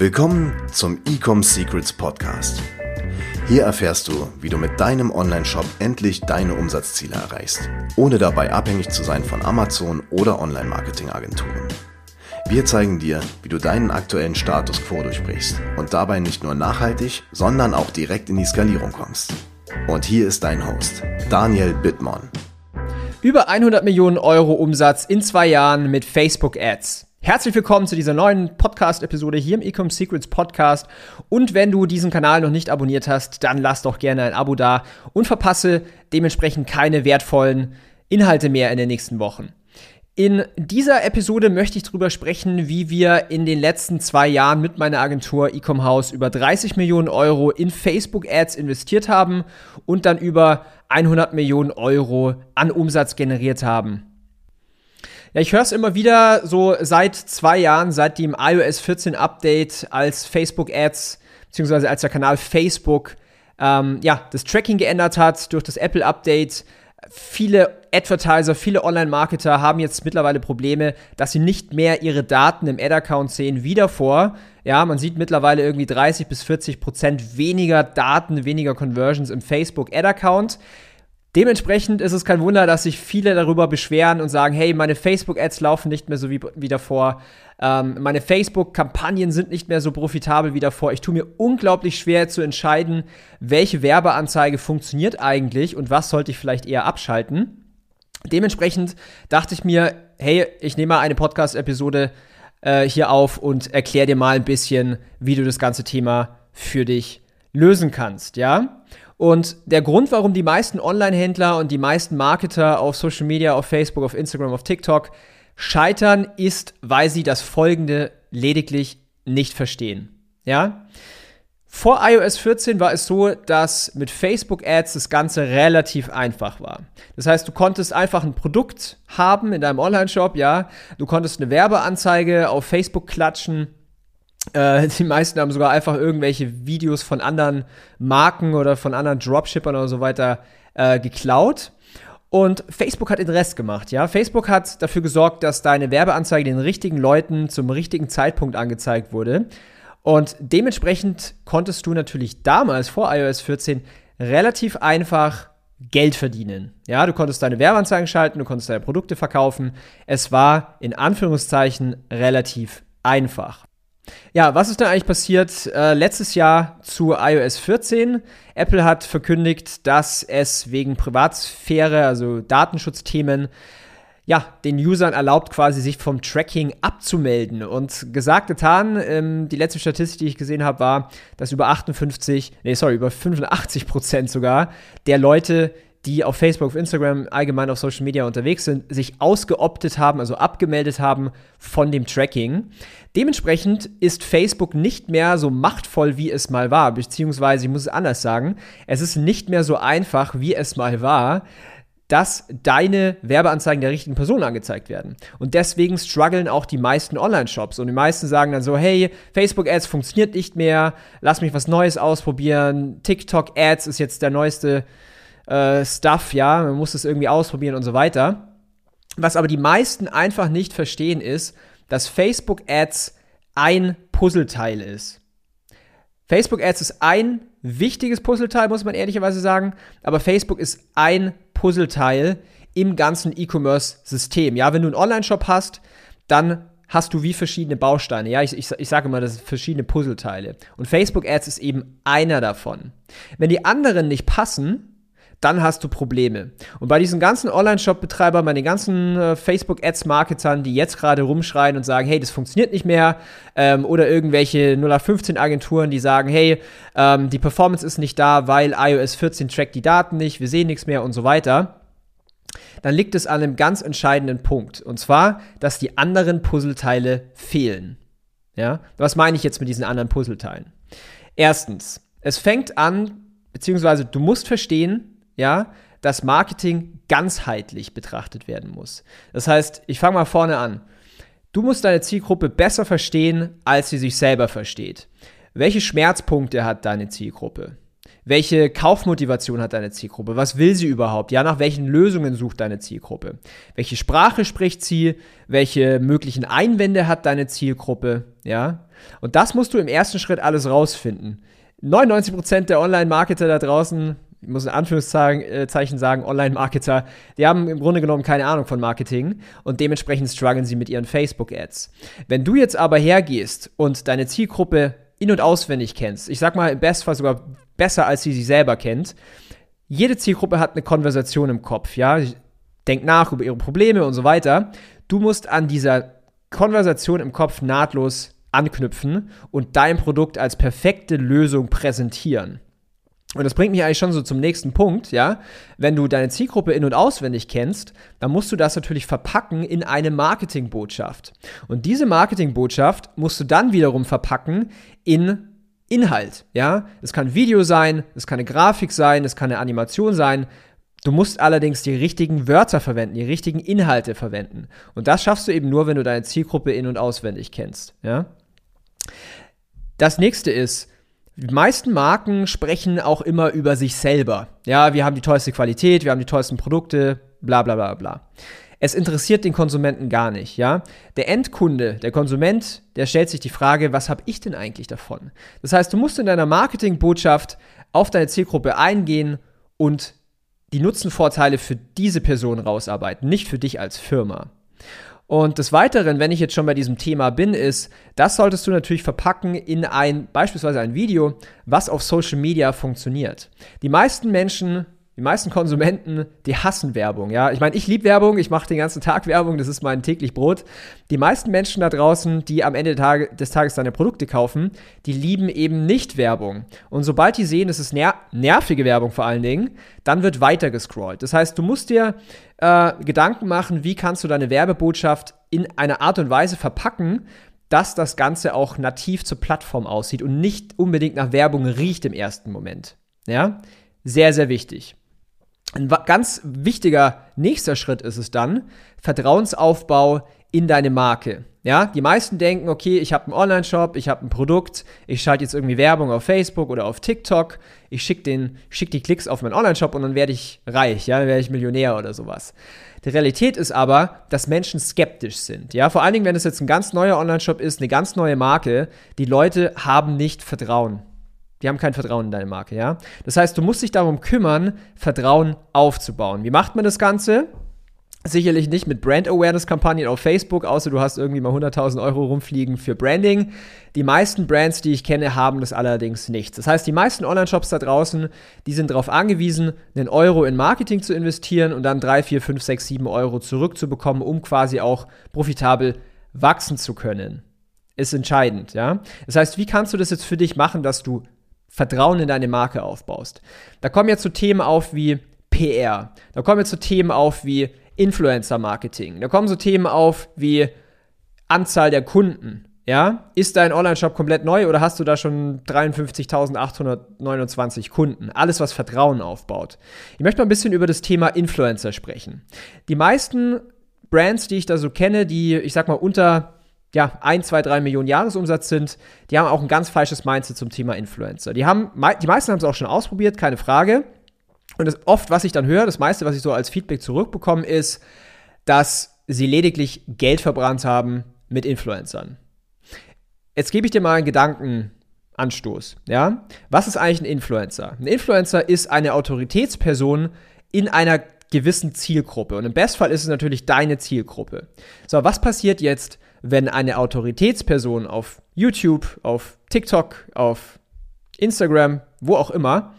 Willkommen zum Ecom Secrets Podcast. Hier erfährst du, wie du mit deinem Online-Shop endlich deine Umsatzziele erreichst, ohne dabei abhängig zu sein von Amazon oder Online-Marketing-Agenturen. Wir zeigen dir, wie du deinen aktuellen Status quo durchbrichst und dabei nicht nur nachhaltig, sondern auch direkt in die Skalierung kommst. Und hier ist dein Host, Daniel Bittmann. Über 100 Millionen Euro Umsatz in zwei Jahren mit Facebook Ads. Herzlich willkommen zu dieser neuen Podcast-Episode hier im Ecom Secrets Podcast. Und wenn du diesen Kanal noch nicht abonniert hast, dann lass doch gerne ein Abo da und verpasse dementsprechend keine wertvollen Inhalte mehr in den nächsten Wochen. In dieser Episode möchte ich darüber sprechen, wie wir in den letzten zwei Jahren mit meiner Agentur Ecom House über 30 Millionen Euro in Facebook Ads investiert haben und dann über 100 Millionen Euro an Umsatz generiert haben. Ja, ich höre es immer wieder so seit zwei Jahren, seit dem iOS 14 Update, als Facebook Ads, beziehungsweise als der Kanal Facebook ähm, ja, das Tracking geändert hat durch das Apple Update, viele Advertiser, viele Online-Marketer haben jetzt mittlerweile Probleme, dass sie nicht mehr ihre Daten im Ad-Account sehen wie davor. Ja, man sieht mittlerweile irgendwie 30 bis 40 Prozent weniger Daten, weniger Conversions im Facebook Ad-Account. Dementsprechend ist es kein Wunder, dass sich viele darüber beschweren und sagen, hey, meine Facebook-Ads laufen nicht mehr so wie, wie davor. Ähm, meine Facebook-Kampagnen sind nicht mehr so profitabel wie davor. Ich tue mir unglaublich schwer zu entscheiden, welche Werbeanzeige funktioniert eigentlich und was sollte ich vielleicht eher abschalten. Dementsprechend dachte ich mir, hey, ich nehme mal eine Podcast-Episode äh, hier auf und erkläre dir mal ein bisschen, wie du das ganze Thema für dich lösen kannst, ja? Und der Grund, warum die meisten Online-Händler und die meisten Marketer auf Social Media, auf Facebook, auf Instagram, auf TikTok scheitern, ist, weil sie das Folgende lediglich nicht verstehen. Ja? Vor iOS 14 war es so, dass mit Facebook Ads das Ganze relativ einfach war. Das heißt, du konntest einfach ein Produkt haben in deinem Online-Shop, ja. Du konntest eine Werbeanzeige auf Facebook klatschen äh, die meisten haben sogar einfach irgendwelche Videos von anderen Marken oder von anderen Dropshippern oder so weiter äh, geklaut. Und Facebook hat den Rest gemacht, ja. Facebook hat dafür gesorgt, dass deine Werbeanzeige den richtigen Leuten zum richtigen Zeitpunkt angezeigt wurde. Und dementsprechend konntest du natürlich damals vor iOS 14 relativ einfach Geld verdienen. Ja, du konntest deine Werbeanzeigen schalten, du konntest deine Produkte verkaufen. Es war in Anführungszeichen relativ einfach. Ja, was ist denn eigentlich passiert äh, letztes Jahr zu iOS 14? Apple hat verkündigt, dass es wegen Privatsphäre, also Datenschutzthemen, ja, den Usern erlaubt, quasi sich vom Tracking abzumelden. Und gesagt, getan, ähm, die letzte Statistik, die ich gesehen habe, war, dass über 58, nee, sorry, über 85 Prozent sogar der Leute, die auf Facebook, auf Instagram, allgemein auf Social Media unterwegs sind, sich ausgeoptet haben, also abgemeldet haben von dem Tracking. Dementsprechend ist Facebook nicht mehr so machtvoll, wie es mal war, beziehungsweise ich muss es anders sagen, es ist nicht mehr so einfach, wie es mal war, dass deine Werbeanzeigen der richtigen Person angezeigt werden. Und deswegen strugglen auch die meisten Online-Shops. Und die meisten sagen dann so, hey, Facebook-Ads funktioniert nicht mehr, lass mich was Neues ausprobieren, TikTok-Ads ist jetzt der neueste äh, Stuff, ja, man muss es irgendwie ausprobieren und so weiter. Was aber die meisten einfach nicht verstehen ist, dass Facebook Ads ein Puzzleteil ist. Facebook Ads ist ein wichtiges Puzzleteil, muss man ehrlicherweise sagen, aber Facebook ist ein Puzzleteil im ganzen E-Commerce-System. Ja, wenn du einen Online-Shop hast, dann hast du wie verschiedene Bausteine. Ja, ich, ich, ich sage immer, das sind verschiedene Puzzleteile. Und Facebook Ads ist eben einer davon. Wenn die anderen nicht passen, dann hast du Probleme. Und bei diesen ganzen Online-Shop-Betreibern, bei den ganzen äh, Facebook-Ads-Marketern, die jetzt gerade rumschreien und sagen, hey, das funktioniert nicht mehr, ähm, oder irgendwelche 0815-Agenturen, die sagen, hey, ähm, die Performance ist nicht da, weil iOS 14 trackt die Daten nicht, wir sehen nichts mehr und so weiter, dann liegt es an einem ganz entscheidenden Punkt. Und zwar, dass die anderen Puzzleteile fehlen. Ja? Was meine ich jetzt mit diesen anderen Puzzleteilen? Erstens, es fängt an, beziehungsweise du musst verstehen, ja, dass Marketing ganzheitlich betrachtet werden muss. Das heißt, ich fange mal vorne an. Du musst deine Zielgruppe besser verstehen, als sie sich selber versteht. Welche Schmerzpunkte hat deine Zielgruppe? Welche Kaufmotivation hat deine Zielgruppe? Was will sie überhaupt? Ja, nach welchen Lösungen sucht deine Zielgruppe? Welche Sprache spricht sie? Welche möglichen Einwände hat deine Zielgruppe? Ja, und das musst du im ersten Schritt alles rausfinden. 99% der Online-Marketer da draußen, ich muss in Anführungszeichen äh, sagen, Online-Marketer, die haben im Grunde genommen keine Ahnung von Marketing und dementsprechend strugglen sie mit ihren Facebook-Ads. Wenn du jetzt aber hergehst und deine Zielgruppe in- und auswendig kennst, ich sag mal im Bestfall sogar besser, als sie sie selber kennt, jede Zielgruppe hat eine Konversation im Kopf, ja, denkt nach über ihre Probleme und so weiter. Du musst an dieser Konversation im Kopf nahtlos anknüpfen und dein Produkt als perfekte Lösung präsentieren. Und das bringt mich eigentlich schon so zum nächsten Punkt, ja. Wenn du deine Zielgruppe in- und auswendig kennst, dann musst du das natürlich verpacken in eine Marketingbotschaft. Und diese Marketingbotschaft musst du dann wiederum verpacken in Inhalt, ja. Es kann Video sein, es kann eine Grafik sein, es kann eine Animation sein. Du musst allerdings die richtigen Wörter verwenden, die richtigen Inhalte verwenden. Und das schaffst du eben nur, wenn du deine Zielgruppe in- und auswendig kennst, ja. Das nächste ist, die meisten Marken sprechen auch immer über sich selber. Ja, wir haben die tollste Qualität, wir haben die tollsten Produkte, bla bla bla bla. Es interessiert den Konsumenten gar nicht, ja. Der Endkunde, der Konsument, der stellt sich die Frage, was habe ich denn eigentlich davon? Das heißt, du musst in deiner Marketingbotschaft auf deine Zielgruppe eingehen und die Nutzenvorteile für diese Person rausarbeiten, nicht für dich als Firma. Und des Weiteren, wenn ich jetzt schon bei diesem Thema bin, ist, das solltest du natürlich verpacken in ein, beispielsweise ein Video, was auf Social Media funktioniert. Die meisten Menschen die meisten Konsumenten, die hassen Werbung, ja. Ich meine, ich liebe Werbung, ich mache den ganzen Tag Werbung, das ist mein täglich Brot. Die meisten Menschen da draußen, die am Ende des Tages deine Produkte kaufen, die lieben eben nicht Werbung. Und sobald die sehen, es ist ner nervige Werbung vor allen Dingen, dann wird weiter gescrollt. Das heißt, du musst dir äh, Gedanken machen, wie kannst du deine Werbebotschaft in einer Art und Weise verpacken, dass das Ganze auch nativ zur Plattform aussieht und nicht unbedingt nach Werbung riecht im ersten Moment. Ja, sehr, sehr wichtig. Ein ganz wichtiger nächster Schritt ist es dann, Vertrauensaufbau in deine Marke. Ja, die meisten denken, okay, ich habe einen Online-Shop, ich habe ein Produkt, ich schalte jetzt irgendwie Werbung auf Facebook oder auf TikTok, ich schicke schick die Klicks auf meinen Online-Shop und dann werde ich reich, ja, dann werde ich Millionär oder sowas. Die Realität ist aber, dass Menschen skeptisch sind. Ja, vor allen Dingen, wenn es jetzt ein ganz neuer Online-Shop ist, eine ganz neue Marke, die Leute haben nicht Vertrauen. Die haben kein Vertrauen in deine Marke, ja. Das heißt, du musst dich darum kümmern, Vertrauen aufzubauen. Wie macht man das Ganze? Sicherlich nicht mit Brand Awareness Kampagnen auf Facebook, außer du hast irgendwie mal 100.000 Euro rumfliegen für Branding. Die meisten Brands, die ich kenne, haben das allerdings nicht. Das heißt, die meisten Online-Shops da draußen, die sind darauf angewiesen, einen Euro in Marketing zu investieren und dann 3, 4, 5, 6, 7 Euro zurückzubekommen, um quasi auch profitabel wachsen zu können. Ist entscheidend, ja. Das heißt, wie kannst du das jetzt für dich machen, dass du Vertrauen in deine Marke aufbaust. Da kommen jetzt so Themen auf wie PR. Da kommen jetzt so Themen auf wie Influencer-Marketing. Da kommen so Themen auf wie Anzahl der Kunden. Ja, ist dein Online-Shop komplett neu oder hast du da schon 53.829 Kunden? Alles, was Vertrauen aufbaut. Ich möchte mal ein bisschen über das Thema Influencer sprechen. Die meisten Brands, die ich da so kenne, die, ich sag mal, unter ja, 1, 2, 3 Millionen Jahresumsatz sind, die haben auch ein ganz falsches Mindset zum Thema Influencer. Die, haben, die meisten haben es auch schon ausprobiert, keine Frage. Und das oft, was ich dann höre, das meiste, was ich so als Feedback zurückbekomme, ist, dass sie lediglich Geld verbrannt haben mit Influencern. Jetzt gebe ich dir mal einen Gedankenanstoß. Ja? Was ist eigentlich ein Influencer? Ein Influencer ist eine Autoritätsperson in einer gewissen Zielgruppe. Und im Bestfall ist es natürlich deine Zielgruppe. So, was passiert jetzt, wenn eine Autoritätsperson auf YouTube, auf TikTok, auf Instagram, wo auch immer,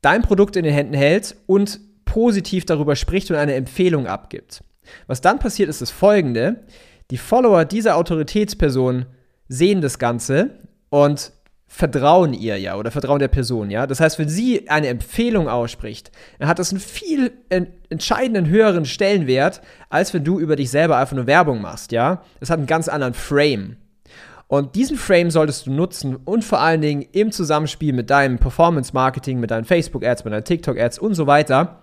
dein Produkt in den Händen hält und positiv darüber spricht und eine Empfehlung abgibt. Was dann passiert, ist das folgende. Die Follower dieser Autoritätsperson sehen das Ganze und vertrauen ihr ja oder vertrauen der Person, ja. Das heißt, wenn sie eine Empfehlung ausspricht, dann hat das einen viel entscheidenden höheren Stellenwert, als wenn du über dich selber einfach nur Werbung machst, ja. Das hat einen ganz anderen Frame. Und diesen Frame solltest du nutzen und vor allen Dingen im Zusammenspiel mit deinem Performance-Marketing, mit deinen Facebook-Ads, mit deinen TikTok-Ads und so weiter,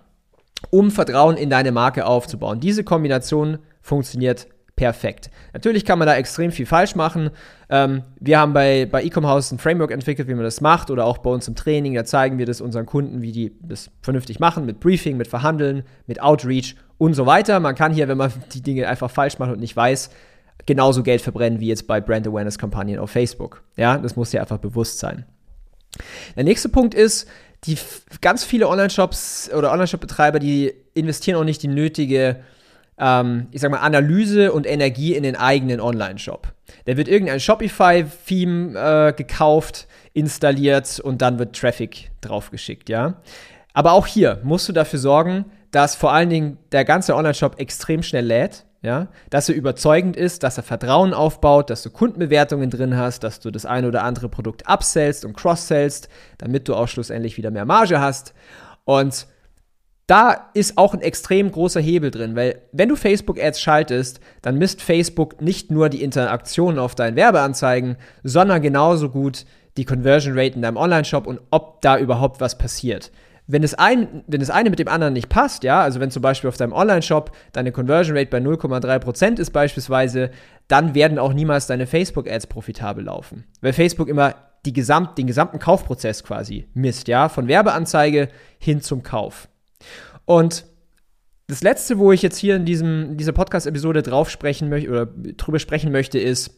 um Vertrauen in deine Marke aufzubauen. Diese Kombination funktioniert perfekt. Natürlich kann man da extrem viel falsch machen. Ähm, wir haben bei, bei Ecom House ein Framework entwickelt, wie man das macht, oder auch bei uns im Training. Da zeigen wir das unseren Kunden, wie die das vernünftig machen, mit Briefing, mit Verhandeln, mit Outreach und so weiter. Man kann hier, wenn man die Dinge einfach falsch macht und nicht weiß, genauso Geld verbrennen wie jetzt bei Brand Awareness Kampagnen auf Facebook. Ja, das muss dir einfach bewusst sein. Der nächste Punkt ist, die ganz viele Online-Shops oder Online-Shop-Betreiber, die investieren auch nicht die nötige, ähm, ich sag mal, Analyse und Energie in den eigenen Online-Shop. Da wird irgendein Shopify-Theme äh, gekauft, installiert und dann wird Traffic draufgeschickt, ja. Aber auch hier musst du dafür sorgen, dass vor allen Dingen der ganze Online-Shop extrem schnell lädt ja, dass er überzeugend ist, dass er Vertrauen aufbaut, dass du Kundenbewertungen drin hast, dass du das eine oder andere Produkt upsellst und cross-sellst, damit du auch schlussendlich wieder mehr Marge hast. Und da ist auch ein extrem großer Hebel drin, weil wenn du Facebook-Ads schaltest, dann misst Facebook nicht nur die Interaktionen auf deinen Werbeanzeigen, sondern genauso gut die Conversion Rate in deinem Online-Shop und ob da überhaupt was passiert. Wenn das, ein, wenn das eine mit dem anderen nicht passt, ja, also wenn zum Beispiel auf deinem Online-Shop deine Conversion Rate bei 0,3% ist beispielsweise, dann werden auch niemals deine Facebook-Ads profitabel laufen. Weil Facebook immer die gesamt, den gesamten Kaufprozess quasi misst, ja, von Werbeanzeige hin zum Kauf. Und das letzte, wo ich jetzt hier in diesem, dieser Podcast-Episode drauf sprechen möchte oder drüber sprechen möchte, ist,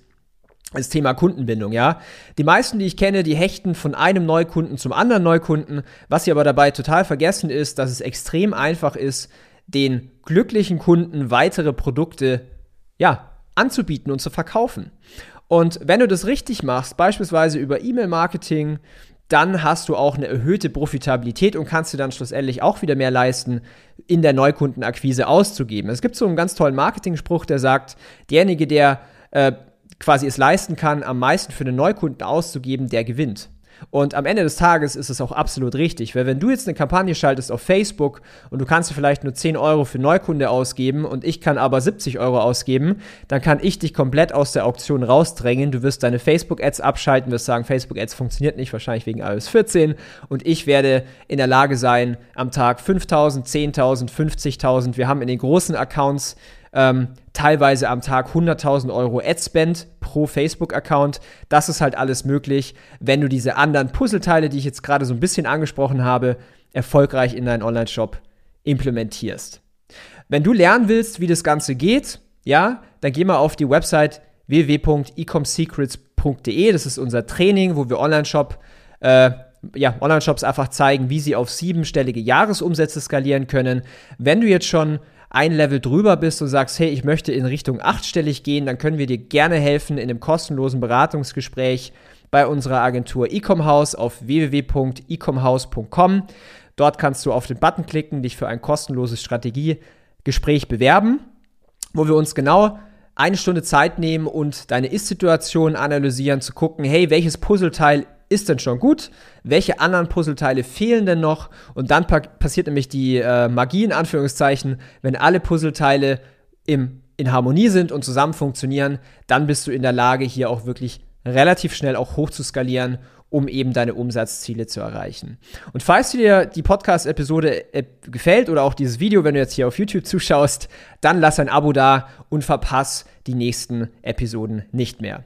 das Thema Kundenbindung, ja. Die meisten, die ich kenne, die hechten von einem Neukunden zum anderen Neukunden. Was sie aber dabei total vergessen ist, dass es extrem einfach ist, den glücklichen Kunden weitere Produkte, ja, anzubieten und zu verkaufen. Und wenn du das richtig machst, beispielsweise über E-Mail-Marketing, dann hast du auch eine erhöhte Profitabilität und kannst dir dann schlussendlich auch wieder mehr leisten, in der Neukundenakquise auszugeben. Es gibt so einen ganz tollen Marketing-Spruch, der sagt, derjenige, der äh, quasi es leisten kann, am meisten für einen Neukunden auszugeben, der gewinnt. Und am Ende des Tages ist es auch absolut richtig, weil wenn du jetzt eine Kampagne schaltest auf Facebook und du kannst vielleicht nur 10 Euro für Neukunde ausgeben und ich kann aber 70 Euro ausgeben, dann kann ich dich komplett aus der Auktion rausdrängen. Du wirst deine Facebook-Ads abschalten, wirst sagen, Facebook-Ads funktioniert nicht, wahrscheinlich wegen iOS 14 und ich werde in der Lage sein, am Tag 5000, 10.000, 50.000, wir haben in den großen Accounts ähm, teilweise am Tag 100.000 Euro Ad-Spend pro Facebook-Account. Das ist halt alles möglich, wenn du diese anderen Puzzleteile, die ich jetzt gerade so ein bisschen angesprochen habe, erfolgreich in deinen Online-Shop implementierst. Wenn du lernen willst, wie das Ganze geht, ja, dann geh mal auf die Website www.ecomsecrets.de. Das ist unser Training, wo wir Online-Shop äh, ja, Online-Shops einfach zeigen, wie sie auf siebenstellige Jahresumsätze skalieren können. Wenn du jetzt schon ein Level drüber bist und sagst, hey, ich möchte in Richtung achtstellig gehen, dann können wir dir gerne helfen in einem kostenlosen Beratungsgespräch bei unserer Agentur Ecomhouse auf www.ecomhouse.com. Dort kannst du auf den Button klicken, dich für ein kostenloses Strategiegespräch bewerben, wo wir uns genau eine Stunde Zeit nehmen und deine Ist-Situation analysieren, zu gucken, hey, welches Puzzleteil ist denn schon gut? Welche anderen Puzzleteile fehlen denn noch? Und dann passiert nämlich die äh, Magie in Anführungszeichen, wenn alle Puzzleteile im, in Harmonie sind und zusammen funktionieren, dann bist du in der Lage, hier auch wirklich relativ schnell auch hoch zu skalieren, um eben deine Umsatzziele zu erreichen. Und falls dir die Podcast-Episode äh, gefällt oder auch dieses Video, wenn du jetzt hier auf YouTube zuschaust, dann lass ein Abo da und verpass die nächsten Episoden nicht mehr.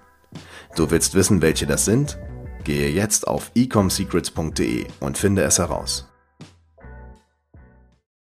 Du willst wissen, welche das sind? Gehe jetzt auf ecomsecrets.de und finde es heraus.